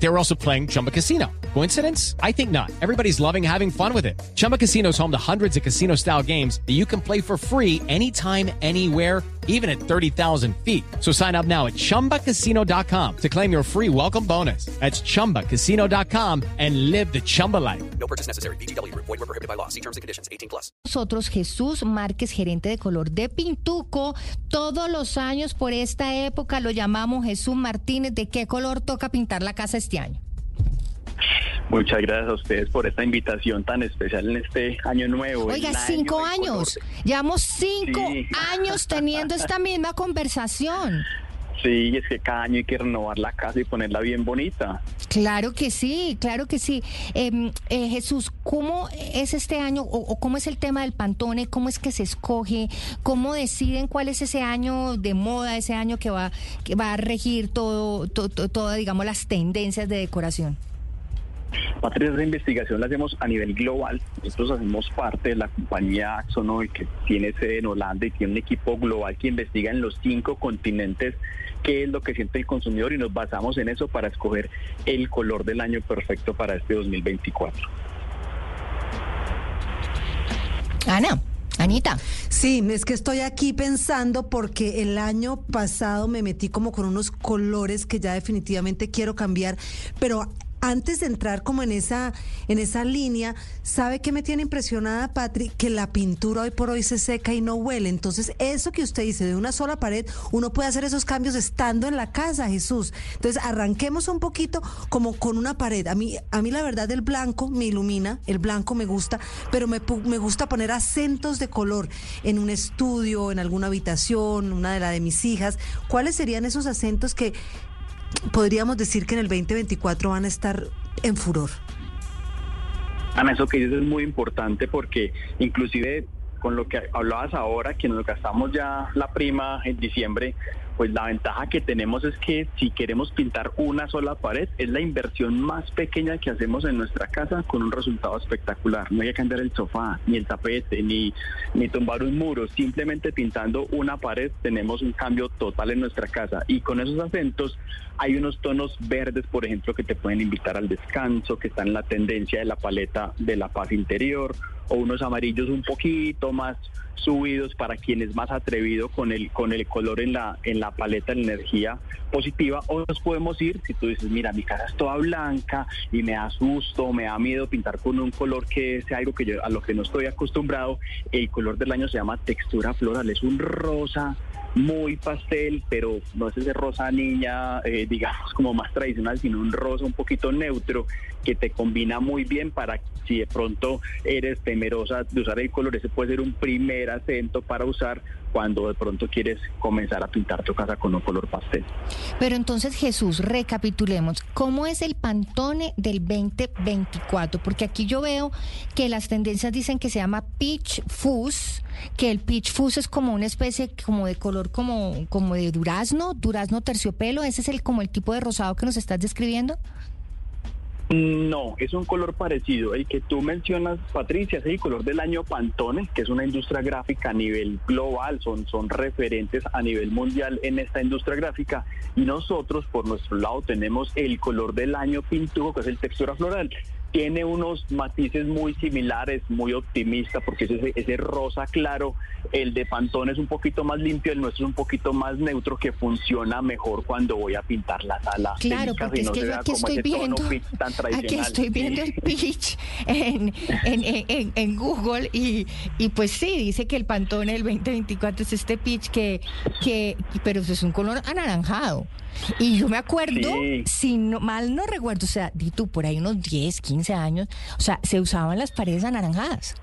They were also playing Chumba Casino. Coincidence? I think not. Everybody's loving having fun with it. Chumba Casino is home to hundreds of casino style games that you can play for free anytime, anywhere, even at 30,000 feet. So sign up now at chumbacasino.com to claim your free welcome bonus. That's chumbacasino.com and live the Chumba life. No purchase necessary. BGW. Void were prohibited by law. See terms and conditions. 18 plus. Nosotros, Jesús Márquez, gerente de color de Pintuco, todos los años por esta época lo llamamos Jesús Martínez. ¿De qué color toca pintar la casa este año? Muchas gracias a ustedes por esta invitación tan especial en este año nuevo. Oiga, cinco año años. Llevamos cinco Sí. años teniendo esta misma conversación. Sí, es que cada año hay que renovar la casa y ponerla bien bonita. Claro que sí, claro que sí. Em, eh, Jesús, ¿cómo es este año o, cómo es el tema del Pantone? ¿Cómo es que se escoge? ¿Cómo deciden cuál es ese año de moda, ese año que va, que va a regir todo, to- to- todas, digamos, las tendencias de decoración? Patricia, esa investigación la hacemos a nivel global. Nosotros hacemos parte de la compañía Axonoy, que tiene sede en Holanda y tiene un equipo global que investiga en los cinco continentes qué es lo que siente el consumidor y nos basamos en eso para escoger el color del año perfecto para este 2024. Ana, Anita. Sí, es que estoy aquí pensando porque el año pasado me metí como con unos colores que ya definitivamente quiero cambiar, pero antes de entrar como en esa en esa línea, ¿sabe qué me tiene impresionada, Patri? Que la pintura hoy por hoy se seca y no huele. Entonces, eso que usted dice de una sola pared, uno puede hacer esos cambios estando en la casa, Jesús. Entonces, arranquemos un poquito como con una pared. A mí a mí la verdad el blanco me ilumina, el blanco me gusta, pero me, me gusta poner acentos de color en un estudio, en alguna habitación, una de la de mis hijas. ¿Cuáles serían esos acentos que podríamos decir que en el 2024 van a estar en furor? Ana, eso que dices es muy importante porque inclusive con lo que hablabas ahora, que nos gastamos ya la prima en diciembre, pues la ventaja que tenemos es que si queremos pintar una sola pared, es la inversión más pequeña que hacemos en nuestra casa con un resultado espectacular. No hay que cambiar el sofá, ni el tapete, ni, ni tumbar un muro. Simplemente pintando una pared tenemos un cambio total en nuestra casa. Y con esos acentos hay unos tonos verdes, por ejemplo, que te pueden invitar al descanso, que están en la tendencia de la paleta de la paz interior, o unos amarillos un poquito más subidos para quien es más atrevido con el con el color en la en la paleta de energía positiva o nos podemos ir si tú dices mira mi casa es toda blanca y me da susto me da miedo pintar con un color que sea algo que yo a lo que no estoy acostumbrado el color del año se llama textura floral es un rosa muy pastel, pero no es ese rosa niña, eh, digamos, como más tradicional, sino un rosa un poquito neutro que te combina muy bien para si de pronto eres temerosa de usar el color, ese puede ser un primer acento para usar cuando de pronto quieres comenzar a pintar tu casa con un color pastel. Pero entonces, Jesús, recapitulemos. ¿Cómo es el Pantone del 2024? Porque aquí yo veo que las tendencias dicen que se llama Peach Fuzz, que el Peach Fuzz es como una especie como de color como, como de durazno, durazno terciopelo. ¿Ese es el como el tipo de rosado que nos estás describiendo? No, es un color parecido. El que tú mencionas, Patricia, es el color del año Pantone, que es una industria gráfica a nivel global, son, son referentes a nivel mundial en esta industria gráfica. Y nosotros, por nuestro lado, tenemos el color del año Pintujo, que es el textura floral. Tiene unos matices muy similares, muy optimista, porque es ese, ese rosa claro. El de Pantone es un poquito más limpio, el nuestro es un poquito más neutro, que funciona mejor cuando voy a pintar la sala. de Claro, porque y es no que yo aquí estoy viendo, aquí estoy viendo el pitch en, en, en- en- en Google y, y pues sí, dice que el Pantone del 2024 es este pitch que, que, pero es un color anaranjado. Y yo me acuerdo, Sí. si no, mal no recuerdo, o sea, di tú, por ahí unos 10, 15 años, o sea, se usaban las paredes anaranjadas.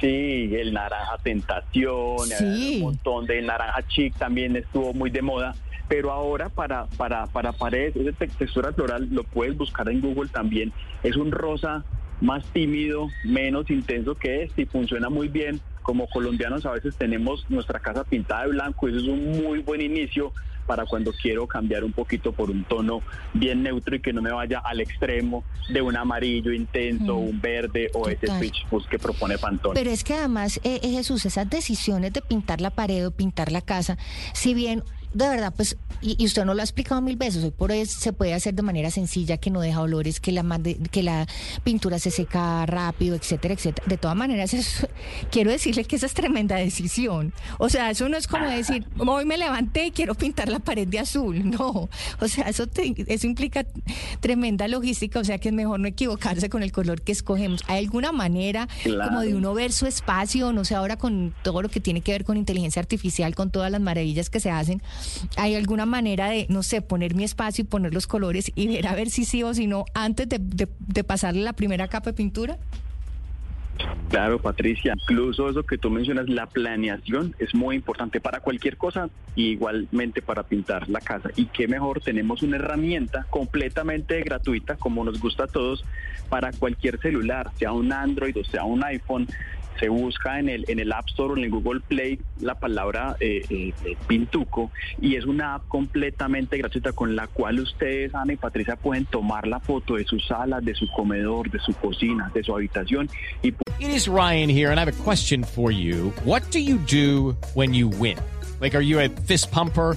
Sí, el naranja tentación, Sí. un montón de naranja chic también estuvo muy de moda. Pero ahora para, para, para paredes, esa te- textura floral lo puedes buscar en Google también. Es un rosa más tímido, menos intenso que este y funciona muy bien. Como colombianos a veces tenemos nuestra casa pintada de blanco y eso es un muy buen inicio para cuando quiero cambiar un poquito por un tono bien neutro y que no me vaya al extremo de un amarillo intenso, Mm. un verde o ese Total. pitch fuzz que propone Pantone. Pero es que además, eh, eh, Jesús, esas decisiones de pintar la pared o pintar la casa, si bien de verdad, pues, y, y usted no lo ha explicado mil veces, hoy por hoy se puede hacer de manera sencilla, que no deja olores, que la, que la pintura se seca rápido, etcétera, etcétera. De todas maneras, eso- quiero decirle que esa es tremenda decisión. O sea, eso no es como decir, hoy me levanté y quiero pintar la pared de azul. No, o sea, eso, te- eso implica tremenda logística, o sea que es mejor no equivocarse con el color que escogemos. ¿Hay alguna manera como de uno ver su espacio, no sé, ahora con todo lo que tiene que ver con inteligencia artificial, con todas las maravillas que se hacen, ¿hay alguna manera de, no sé, poner mi espacio y poner los colores y ver a ver si sí o si no antes de, pasarle la primera capa de pintura? Claro, Patricia, incluso eso que tú mencionas, la planeación es muy importante para cualquier cosa y igualmente para pintar la casa. Y qué mejor, tenemos una herramienta completamente gratuita, como nos gusta a todos, para cualquier celular, sea un Android o sea un iPhone. Se busca en el, en el App Store o en el Google Play la palabra eh, eh, eh, Pintuco y es una app completamente gratuita con la cual ustedes, Ana y Patricia, pueden tomar la foto de su sala, de su comedor, de su cocina, de su habitación y It is Ryan here, and I have a question for you. What do you do when you win? Like, are you a fist pumper?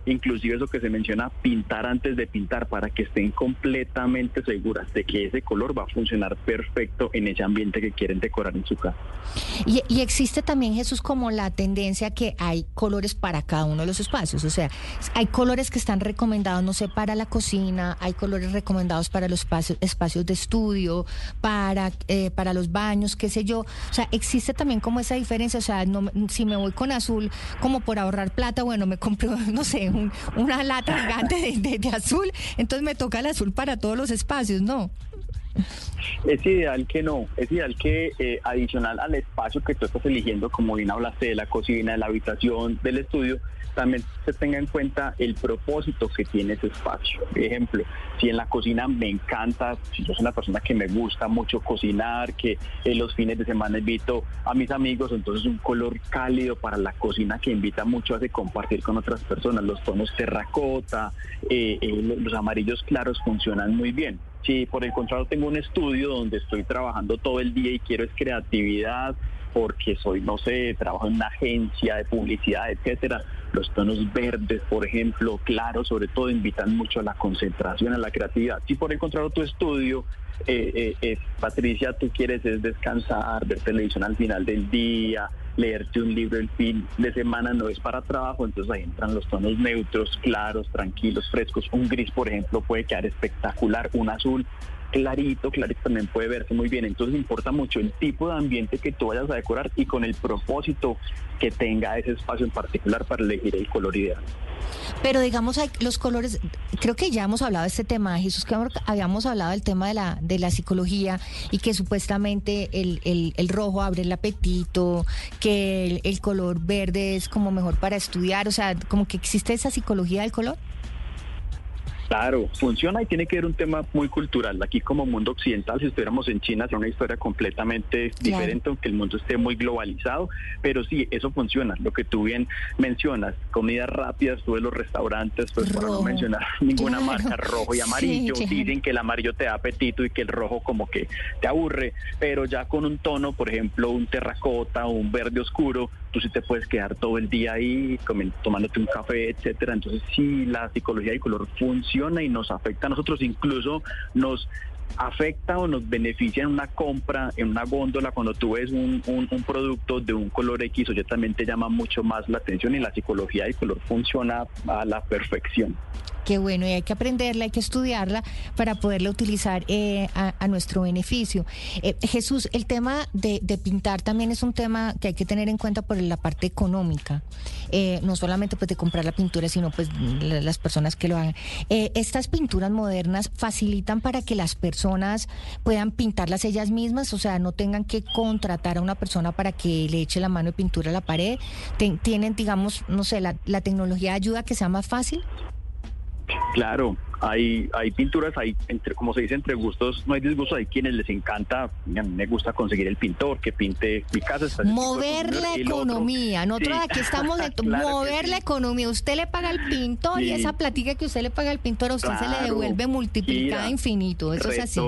inclusive eso que se menciona pintar antes de pintar para que estén completamente seguras de que ese color va a funcionar perfecto en ese ambiente que quieren decorar en su casa. Y, existe también, Jesús, como la tendencia que hay colores para cada uno de los espacios. O sea, hay colores que están recomendados, no sé, para la cocina, hay colores recomendados para los espacios, espacios de estudio, para, eh, para los baños, qué sé yo. O sea, existe también como esa diferencia. O sea, no, si me voy con azul, como por ahorrar plata, bueno, me compro, no sé, un- una lata gigante de, de- de azul, entonces me toca el azul para todos los espacios, ¿no? Es ideal que no, es ideal que eh, adicional al espacio que tú estás eligiendo, como bien hablaste de la cocina, de la habitación, del estudio, también se tenga en cuenta el propósito que tiene ese espacio. Por ejemplo, si en la cocina me encanta, si yo soy una persona que me gusta mucho cocinar, que en los fines de semana invito a mis amigos, entonces un color cálido para la cocina que invita mucho a compartir con otras personas, los tonos terracota, eh, eh, lo- los amarillos claros funcionan muy bien. Si por el contrario tengo un estudio donde estoy trabajando todo el día y quiero es creatividad, porque soy, no sé, trabajo en una agencia de publicidad, etcétera. Los tonos verdes, por ejemplo, claros, sobre todo invitan mucho a la concentración, a la creatividad. Si por el contrario tu estudio, eh, eh, eh, Patricia, tú quieres es descansar, ver televisión al final del día, leerte un libro el fin de semana, no es para trabajo, entonces ahí entran los tonos neutros, claros, tranquilos, frescos. Un gris, por ejemplo, puede quedar espectacular, un azul clarito, clarito también puede verse muy bien. Entonces importa mucho el tipo de ambiente que tú vayas a decorar y con el propósito que tenga ese espacio en particular para elegir el color ideal. Pero digamos, los colores, creo que ya hemos hablado de este tema, Jesús, que habíamos hablado del tema de la, de la psicología y que supuestamente el, el, el rojo abre el apetito, que el, el color verde es como mejor para estudiar, o sea, como que existe esa psicología del color. Claro, funciona y tiene que ver un tema muy cultural. Aquí como mundo occidental, si estuviéramos en China, sería una historia completamente diferente, aunque el mundo esté muy globalizado. Pero sí, eso funciona. Lo que tú bien mencionas, comidas rápidas, tú ves los restaurantes, pues para no Rojo. mencionar ninguna Claro. marca, rojo y Sí, amarillo. claro. Dicen que el amarillo te da apetito y que el rojo como que te aburre. Pero ya con un tono, por ejemplo, un terracota o un verde oscuro, tú sí te puedes quedar todo el día ahí tomándote un café, etcétera. Entonces sí, la psicología del color funciona y nos afecta a nosotros, incluso nos afecta o nos beneficia en una compra, en una góndola, cuando tú ves un, un- un producto de un color X o ya también te llama mucho más la atención y la psicología del color funciona a la perfección. Qué bueno, y hay que aprenderla, hay que estudiarla para poderla utilizar eh, a, nuestro beneficio. Eh, Jesús, el tema de, de pintar también es un tema que hay que tener en cuenta por la parte económica. eh, no solamente pues de comprar la pintura, sino pues las personas que lo hagan. Eh, estas pinturas modernas facilitan para que las personas puedan pintarlas ellas mismas, o sea, no tengan que contratar a una persona para que le eche la mano de pintura a la pared. tienen, digamos, no sé, la, tecnología ayuda que sea más fácil. Claro, hay, hay pinturas, hay, entre, como se dice, entre gustos, no hay disgustos, hay quienes les encanta, a mí me gusta conseguir el pintor que pinte mi casa. Mover la economía, nosotros aquí estamos de mover la economía, usted le paga al pintor y esa platica que usted le paga al pintor a usted se le devuelve multiplicada infinito, eso es así.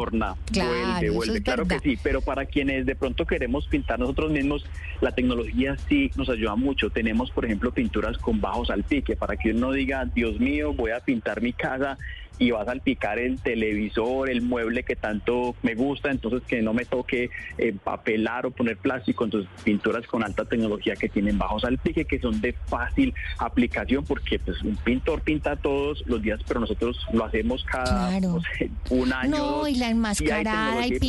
Claro, vuelve, claro que sí, pero para quienes de pronto queremos pintar nosotros mismos, la tecnología sí nos ayuda mucho. Tenemos, por ejemplo, pinturas con bajos al pique, para que uno diga, Dios mío, voy a pintar mi casa y va a salpicar el televisor, el mueble que tanto me gusta, entonces que no me toque empapelar o poner plástico, entonces pinturas con alta tecnología que tienen bajo salpique, que son de fácil aplicación, porque pues un pintor pinta todos los días, pero nosotros lo hacemos cada un año. No, y la enmascarada, y,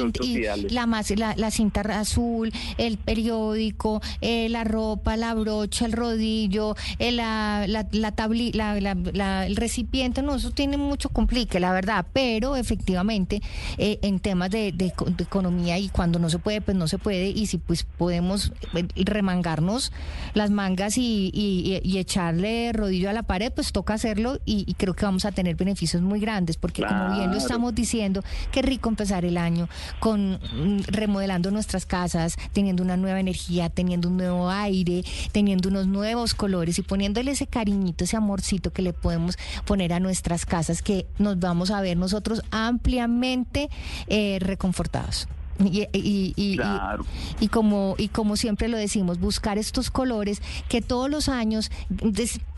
la, la, la, cinta azul, el periódico, eh, la ropa, la brocha, el rodillo, eh, la, la, la, el recipiente, no, eso tiene mucho complique, la verdad, pero efectivamente eh, en temas de, economía y cuando no se puede, pues no se puede, y si pues podemos eh, remangarnos las mangas y, echarle rodillo a la pared, pues toca hacerlo y, creo que vamos a tener beneficios muy grandes, porque como bien lo estamos diciendo, qué rico empezar el año con mm, remodelando nuestras casas, teniendo una nueva energía, teniendo un nuevo aire, teniendo unos nuevos colores y poniéndole ese cariñito, ese amorcito que le podemos poner a nuestras casas que nos vamos a ver nosotros ampliamente eh, reconfortados. Y, y, como y como siempre lo decimos buscar estos colores que todos los años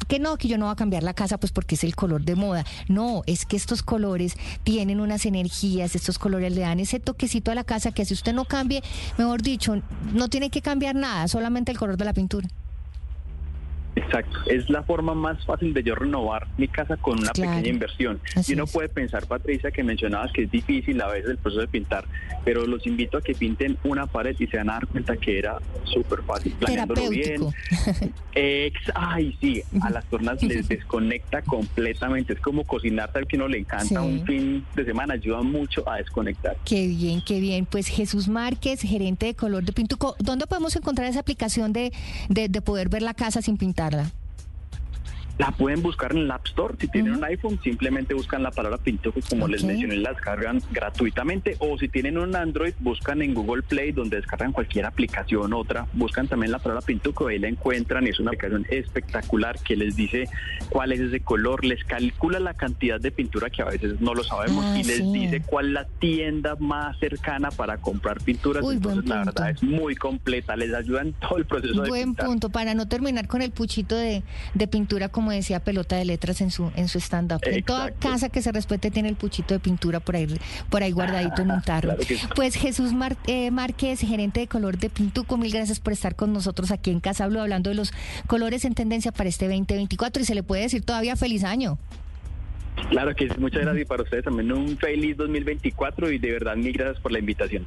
que no que yo no voy a cambiar la casa pues porque es el color de moda. No es que estos colores tienen unas energías estos colores le dan ese toquecito a la casa que si usted no cambie mejor dicho no tiene que cambiar nada solamente el color de la pintura Exacto, es la forma más fácil de yo renovar mi casa con una pequeña inversión. y uno puede pensar, Patricia, que mencionabas que es difícil a veces el proceso de pintar, pero los invito a que pinten una pared y se van a dar cuenta que era súper fácil, planeándolo bien. ay, sí, a las personas les desconecta completamente. Es como cocinar, tal que uno le encanta un fin de semana, ayuda mucho a desconectar. Qué bien, qué bien. Pues Jesús Márquez, gerente de color de Pintuco, ¿dónde podemos encontrar esa aplicación de, de poder ver la casa sin pintar? escucharla. La pueden buscar en el App Store. Si tienen un iPhone, simplemente buscan la palabra Pintuco, como les mencioné, la descargan gratuitamente. O si tienen un Android, buscan en Google Play, donde descargan cualquier aplicación, otra. Buscan también la palabra Pintuco, ahí la encuentran. Es una aplicación espectacular que les dice cuál es ese color, les calcula la cantidad de pintura que a veces no lo sabemos ah, y les dice cuál es la tienda más cercana para comprar pinturas. Entonces, la verdad es muy completa, les ayuda en todo el proceso de Buen punto, para no terminar con el puchito de, de pintura como como decía Pelota de Letras en su en su stand-up. En toda casa que se respete tiene el puchito de pintura por ahí, por ahí guardadito en un tarro. Pues Jesús eh, Márquez, gerente de color de Pintuco, mil gracias por estar con nosotros aquí en Casa Blue hablando de los colores en tendencia para este 2024 y se le puede decir todavía feliz año. Claro que sí, muchas gracias para ustedes también. Un feliz 2024 y de verdad mil gracias por la invitación.